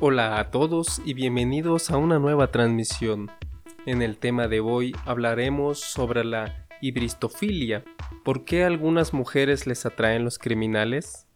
Hola a todos y bienvenidos a una nueva transmisión. En el tema de hoy hablaremos sobre la hibristofilia. ¿Por qué a algunas mujeres les atraen los criminales?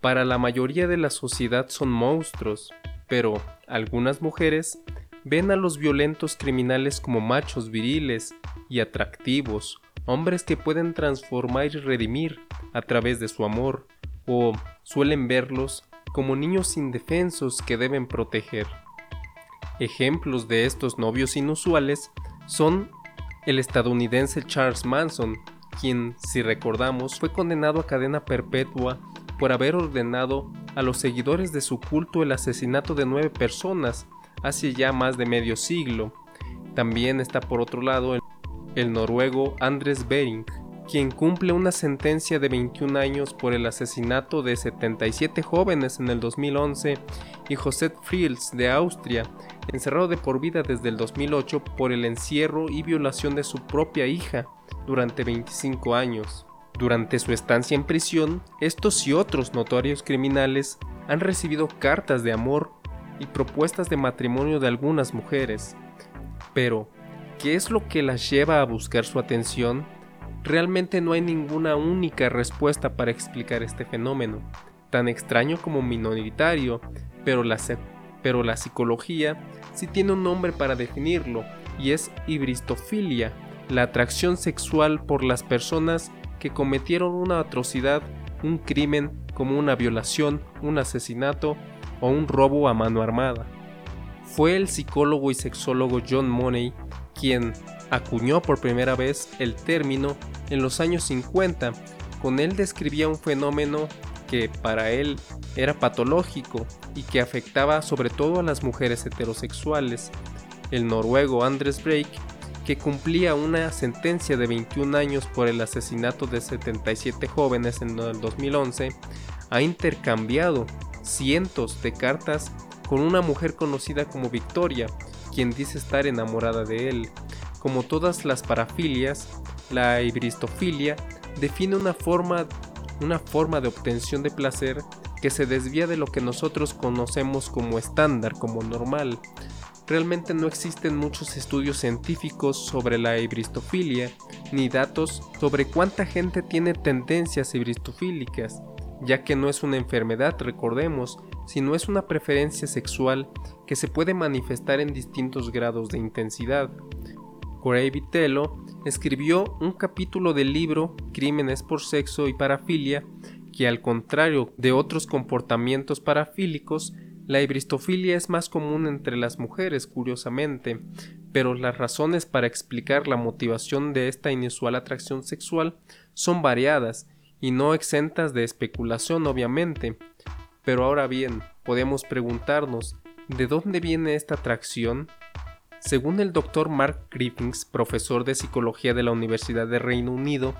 Para la mayoría de la sociedad son monstruos, pero algunas mujeres ven a los violentos criminales como machos viriles y atractivos, hombres que pueden transformar y redimir a través de su amor, o suelen verlos como niños indefensos que deben proteger. Ejemplos de estos novios inusuales son el estadounidense Charles Manson, quien, si recordamos, fue condenado a cadena perpetua por haber ordenado a los seguidores de su culto el asesinato de nueve personas hace ya más de medio siglo. También está por otro lado el, noruego Andres Bering, quien cumple una sentencia de 21 años por el asesinato de 77 jóvenes en el 2011, y José Friels de Austria, encerrado de por vida desde el 2008 por el encierro y violación de su propia hija durante 25 años. Durante su estancia en prisión, estos y otros notorios criminales han recibido cartas de amor y propuestas de matrimonio de algunas mujeres. Pero, ¿qué es lo que las lleva a buscar su atención? Realmente no hay ninguna única respuesta para explicar este fenómeno, tan extraño como minoritario, pero la, pero la psicología sí tiene un nombre para definirlo, y es hibristofilia, la atracción sexual por las personas que cometieron una atrocidad, un crimen como una violación, un asesinato o un robo a mano armada. Fue el psicólogo y sexólogo John Money quien acuñó por primera vez el término en los años 50. Con él describía un fenómeno que para él era patológico y que afectaba sobre todo a las mujeres heterosexuales. El noruego Andres Break, que cumplía una sentencia de 21 años por el asesinato de 77 jóvenes en el 2011, ha intercambiado cientos de cartas con una mujer conocida como Victoria, quien dice estar enamorada de él. Como todas las parafilias, la hibristofilia define una forma, una forma de obtención de placer que se desvía de lo que nosotros conocemos como estándar, como normal. Realmente no existen muchos estudios científicos sobre la hibristofilia, ni datos sobre cuánta gente tiene tendencias hibristofílicas ya que no es una enfermedad, recordemos, sino es una preferencia sexual que se puede manifestar en distintos grados de intensidad. Corey Vitello escribió un capítulo del libro Crímenes por sexo y parafilia que al contrario de otros comportamientos parafílicos, la hibristofilia es más común entre las mujeres, curiosamente, pero las razones para explicar la motivación de esta inusual atracción sexual son variadas y no exentas de especulación obviamente. Pero ahora bien, podemos preguntarnos, ¿de dónde viene esta atracción? Según el doctor Mark Griffiths, profesor de psicología de la Universidad de Reino Unido,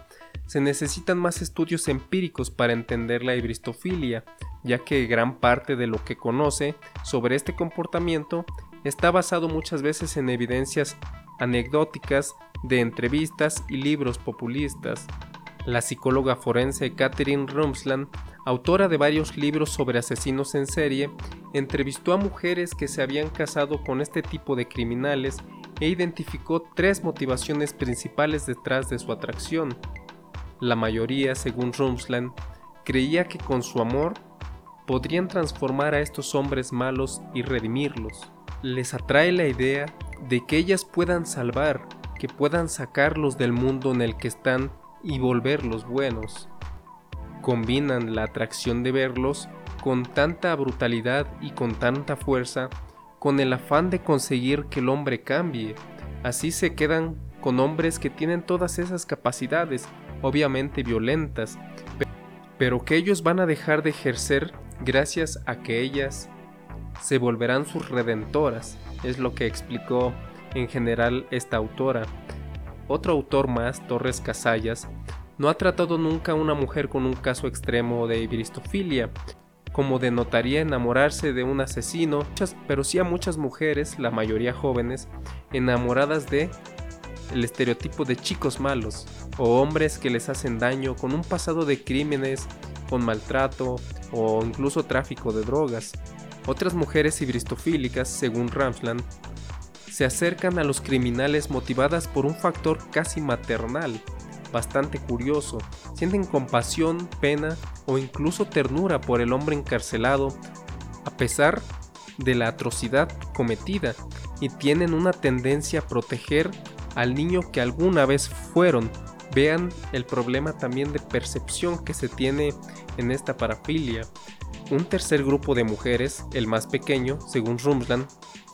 se necesitan más estudios empíricos para entender la hibristofilia, ya que gran parte de lo que conoce sobre este comportamiento está basado muchas veces en evidencias anecdóticas de entrevistas y libros populistas. La psicóloga forense Catherine Rumsland, autora de varios libros sobre asesinos en serie, entrevistó a mujeres que se habían casado con este tipo de criminales e identificó tres motivaciones principales detrás de su atracción. La mayoría, según Rumsland, creía que con su amor podrían transformar a estos hombres malos y redimirlos. Les atrae la idea de que ellas puedan salvar, que puedan sacarlos del mundo en el que están y volverlos buenos. Combinan la atracción de verlos con tanta brutalidad y con tanta fuerza con el afán de conseguir que el hombre cambie. Así se quedan con hombres que tienen todas esas capacidades, obviamente violentas, pero que ellos van a dejar de ejercer gracias a que ellas se volverán sus redentoras, es lo que explicó en general esta autora. Otro autor más, Torres Casallas, no ha tratado nunca a una mujer con un caso extremo de hibristofilia. como denotaría enamorarse de un asesino, pero sí a muchas mujeres, la mayoría jóvenes, enamoradas de el estereotipo de chicos malos o hombres que les hacen daño con un pasado de crímenes, con maltrato o incluso tráfico de drogas. Otras mujeres ibristofílicas, según Ramsland, se acercan a los criminales motivadas por un factor casi maternal, bastante curioso, sienten compasión, pena o incluso ternura por el hombre encarcelado, a pesar de la atrocidad cometida, y tienen una tendencia a proteger al niño que alguna vez fueron. Vean el problema también de percepción que se tiene en esta parafilia. Un tercer grupo de mujeres, el más pequeño, según Rumsland,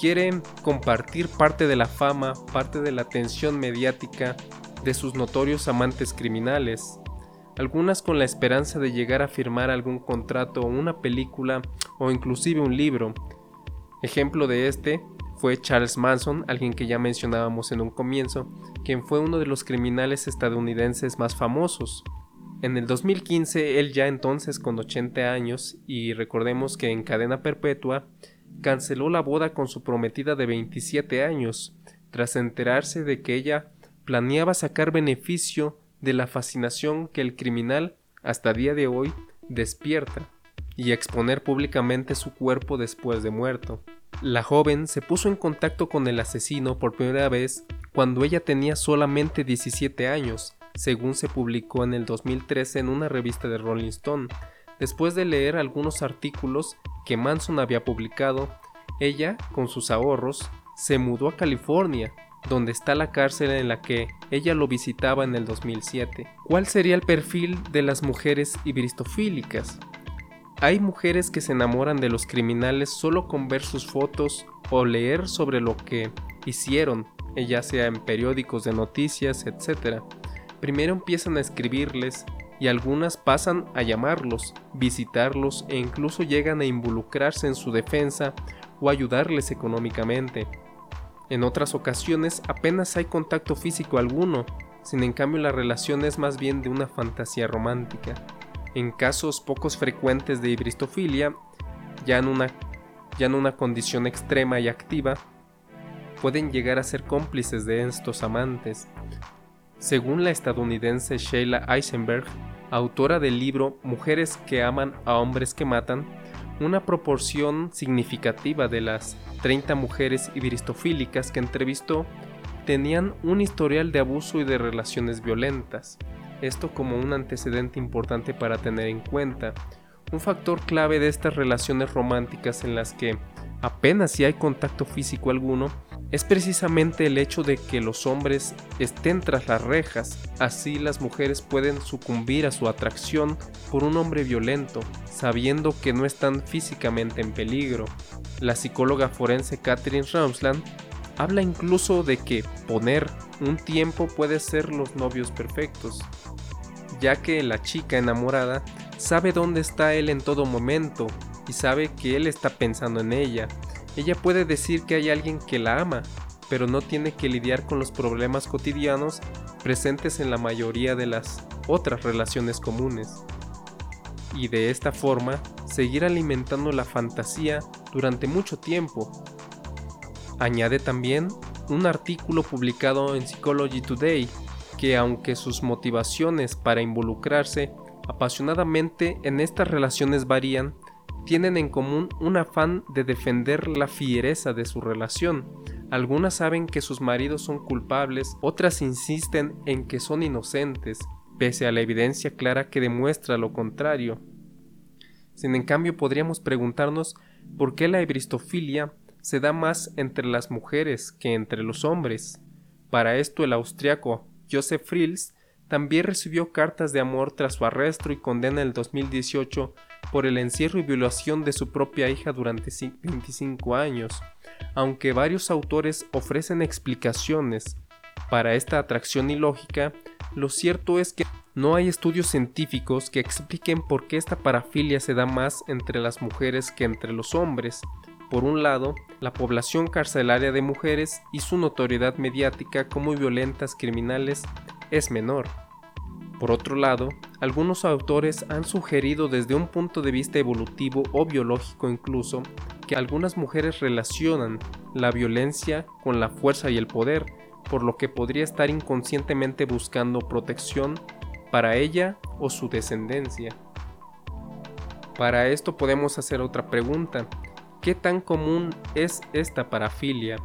quieren compartir parte de la fama, parte de la atención mediática de sus notorios amantes criminales, algunas con la esperanza de llegar a firmar algún contrato o una película o inclusive un libro. Ejemplo de este fue Charles Manson, alguien que ya mencionábamos en un comienzo, quien fue uno de los criminales estadounidenses más famosos. En el 2015, él ya entonces con 80 años, y recordemos que en cadena perpetua, canceló la boda con su prometida de 27 años, tras enterarse de que ella planeaba sacar beneficio de la fascinación que el criminal hasta día de hoy despierta y exponer públicamente su cuerpo después de muerto. La joven se puso en contacto con el asesino por primera vez cuando ella tenía solamente 17 años, según se publicó en el 2013 en una revista de Rolling Stone. Después de leer algunos artículos que Manson había publicado, ella, con sus ahorros, se mudó a California donde está la cárcel en la que ella lo visitaba en el 2007. ¿Cuál sería el perfil de las mujeres ibristofílicas? Hay mujeres que se enamoran de los criminales solo con ver sus fotos o leer sobre lo que hicieron, ya sea en periódicos de noticias, etc. Primero empiezan a escribirles y algunas pasan a llamarlos, visitarlos e incluso llegan a involucrarse en su defensa o ayudarles económicamente. En otras ocasiones apenas hay contacto físico alguno, sin en cambio la relación es más bien de una fantasía romántica. En casos pocos frecuentes de hibristofilia, ya en una, ya en una condición extrema y activa, pueden llegar a ser cómplices de estos amantes. Según la estadounidense Sheila Eisenberg, autora del libro Mujeres que aman a hombres que matan, una proporción significativa de las 30 mujeres ibristofílicas que entrevistó tenían un historial de abuso y de relaciones violentas. Esto como un antecedente importante para tener en cuenta. Un factor clave de estas relaciones románticas en las que apenas si hay contacto físico alguno es precisamente el hecho de que los hombres estén tras las rejas, así las mujeres pueden sucumbir a su atracción por un hombre violento, sabiendo que no están físicamente en peligro. La psicóloga forense Catherine Ramsland habla incluso de que poner un tiempo puede ser los novios perfectos, ya que la chica enamorada sabe dónde está él en todo momento y sabe que él está pensando en ella, ella puede decir que hay alguien que la ama, pero no tiene que lidiar con los problemas cotidianos presentes en la mayoría de las otras relaciones comunes. Y de esta forma, seguir alimentando la fantasía durante mucho tiempo. Añade también un artículo publicado en Psychology Today que aunque sus motivaciones para involucrarse apasionadamente en estas relaciones varían, tienen en común un afán de defender la fiereza de su relación. Algunas saben que sus maridos son culpables, otras insisten en que son inocentes, pese a la evidencia clara que demuestra lo contrario. Sin en cambio podríamos preguntarnos por qué la ebristofilia se da más entre las mujeres que entre los hombres. Para esto el austriaco Joseph Frills también recibió cartas de amor tras su arresto y condena en el 2018 por el encierro y violación de su propia hija durante 25 años, aunque varios autores ofrecen explicaciones para esta atracción ilógica, lo cierto es que no hay estudios científicos que expliquen por qué esta parafilia se da más entre las mujeres que entre los hombres. Por un lado, la población carcelaria de mujeres y su notoriedad mediática como violentas criminales es menor. Por otro lado, algunos autores han sugerido desde un punto de vista evolutivo o biológico incluso que algunas mujeres relacionan la violencia con la fuerza y el poder, por lo que podría estar inconscientemente buscando protección para ella o su descendencia. Para esto podemos hacer otra pregunta. ¿Qué tan común es esta parafilia?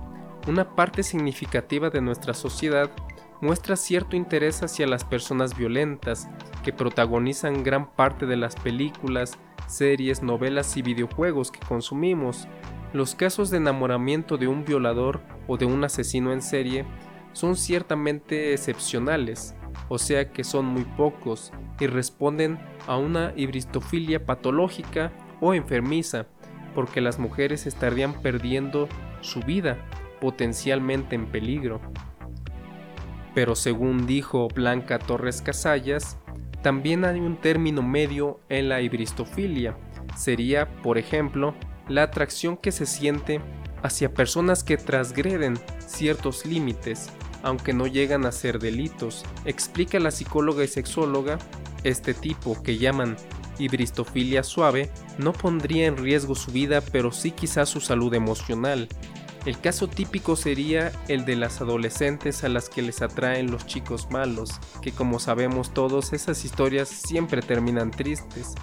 Una parte significativa de nuestra sociedad muestra cierto interés hacia las personas violentas que protagonizan gran parte de las películas, series, novelas y videojuegos que consumimos. Los casos de enamoramiento de un violador o de un asesino en serie son ciertamente excepcionales, o sea que son muy pocos y responden a una hibristofilia patológica o enfermiza, porque las mujeres estarían perdiendo su vida, potencialmente en peligro. Pero según dijo Blanca Torres Casallas, también hay un término medio en la hibristofilia. Sería, por ejemplo, la atracción que se siente hacia personas que transgreden ciertos límites, aunque no llegan a ser delitos. Explica la psicóloga y sexóloga, este tipo que llaman hibristofilia suave no pondría en riesgo su vida, pero sí quizás su salud emocional, el caso típico sería el de las adolescentes a las que les atraen los chicos malos, que como sabemos todos esas historias siempre terminan tristes.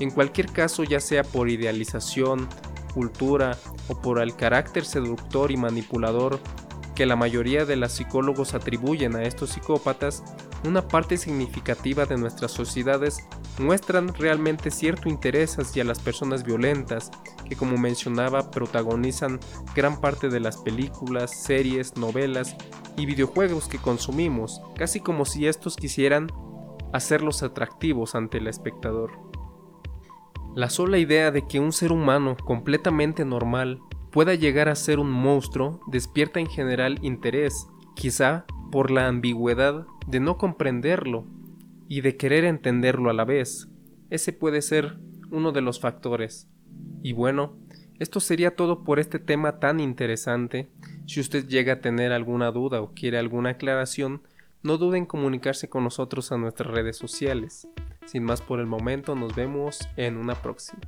En cualquier caso, ya sea por idealización, cultura o por el carácter seductor y manipulador que la mayoría de los psicólogos atribuyen a estos psicópatas, una parte significativa de nuestras sociedades muestran realmente cierto interés hacia las personas violentas, que como mencionaba protagonizan gran parte de las películas, series, novelas y videojuegos que consumimos, casi como si estos quisieran hacerlos atractivos ante el espectador. La sola idea de que un ser humano completamente normal pueda llegar a ser un monstruo despierta en general interés, quizá por la ambigüedad de no comprenderlo y de querer entenderlo a la vez. Ese puede ser uno de los factores. Y bueno, esto sería todo por este tema tan interesante. Si usted llega a tener alguna duda o quiere alguna aclaración, no duden en comunicarse con nosotros a nuestras redes sociales. Sin más por el momento, nos vemos en una próxima.